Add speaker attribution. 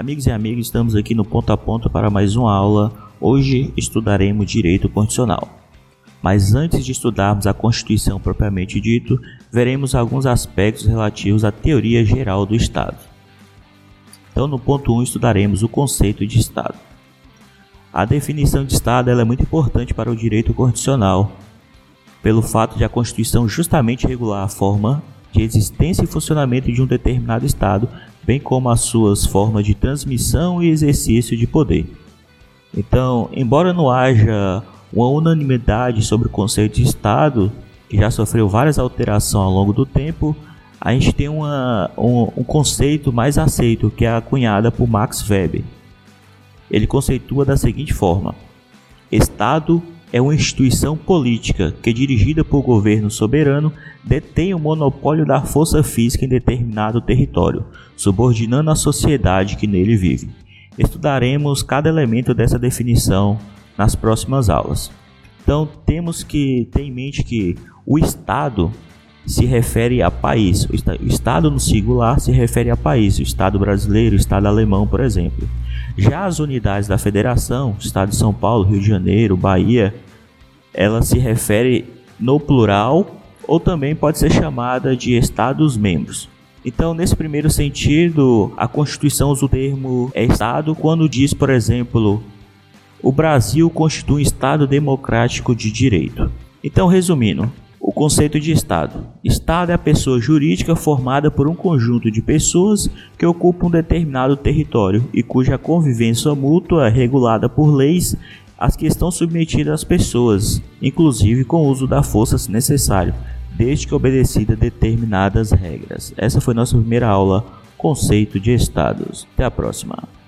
Speaker 1: Amigos e amigas, estamos aqui no ponto a ponto para mais uma aula. Hoje estudaremos direito constitucional. Mas antes de estudarmos a Constituição propriamente dito, veremos alguns aspectos relativos à teoria geral do Estado. Então, no ponto 1, estudaremos o conceito de Estado. A definição de Estado é muito importante para o direito constitucional, pelo fato de a Constituição justamente regular a forma de existência e funcionamento de um determinado Estado, bem como as suas formas de transmissão e exercício de poder. Então, embora não haja uma unanimidade sobre o conceito de Estado, que já sofreu várias alterações ao longo do tempo, a gente tem uma, um, um conceito mais aceito, que é a cunhada por Max Weber. Ele conceitua da seguinte forma: Estado é uma instituição política que, dirigida por governo soberano, detém o monopólio da força física em determinado território, subordinando a sociedade que nele vive. Estudaremos cada elemento dessa definição nas próximas aulas. Então, temos que ter em mente que o Estado se refere a país. O Estado no singular se refere a país, o Estado brasileiro, o Estado alemão, por exemplo. Já as unidades da federação, Estado de São Paulo, Rio de Janeiro, Bahia, ela se refere no plural ou também pode ser chamada de Estados-membros. Então, nesse primeiro sentido, a Constituição usa o termo Estado quando diz, por exemplo, o Brasil constitui um Estado democrático de direito. Então, resumindo, conceito de Estado. Estado é a pessoa jurídica formada por um conjunto de pessoas que ocupam um determinado território e cuja convivência mútua é regulada por leis as que estão submetidas às pessoas, inclusive com o uso da força se necessário, desde que obedecida determinadas regras. Essa foi nossa primeira aula, conceito de estados. Até a próxima.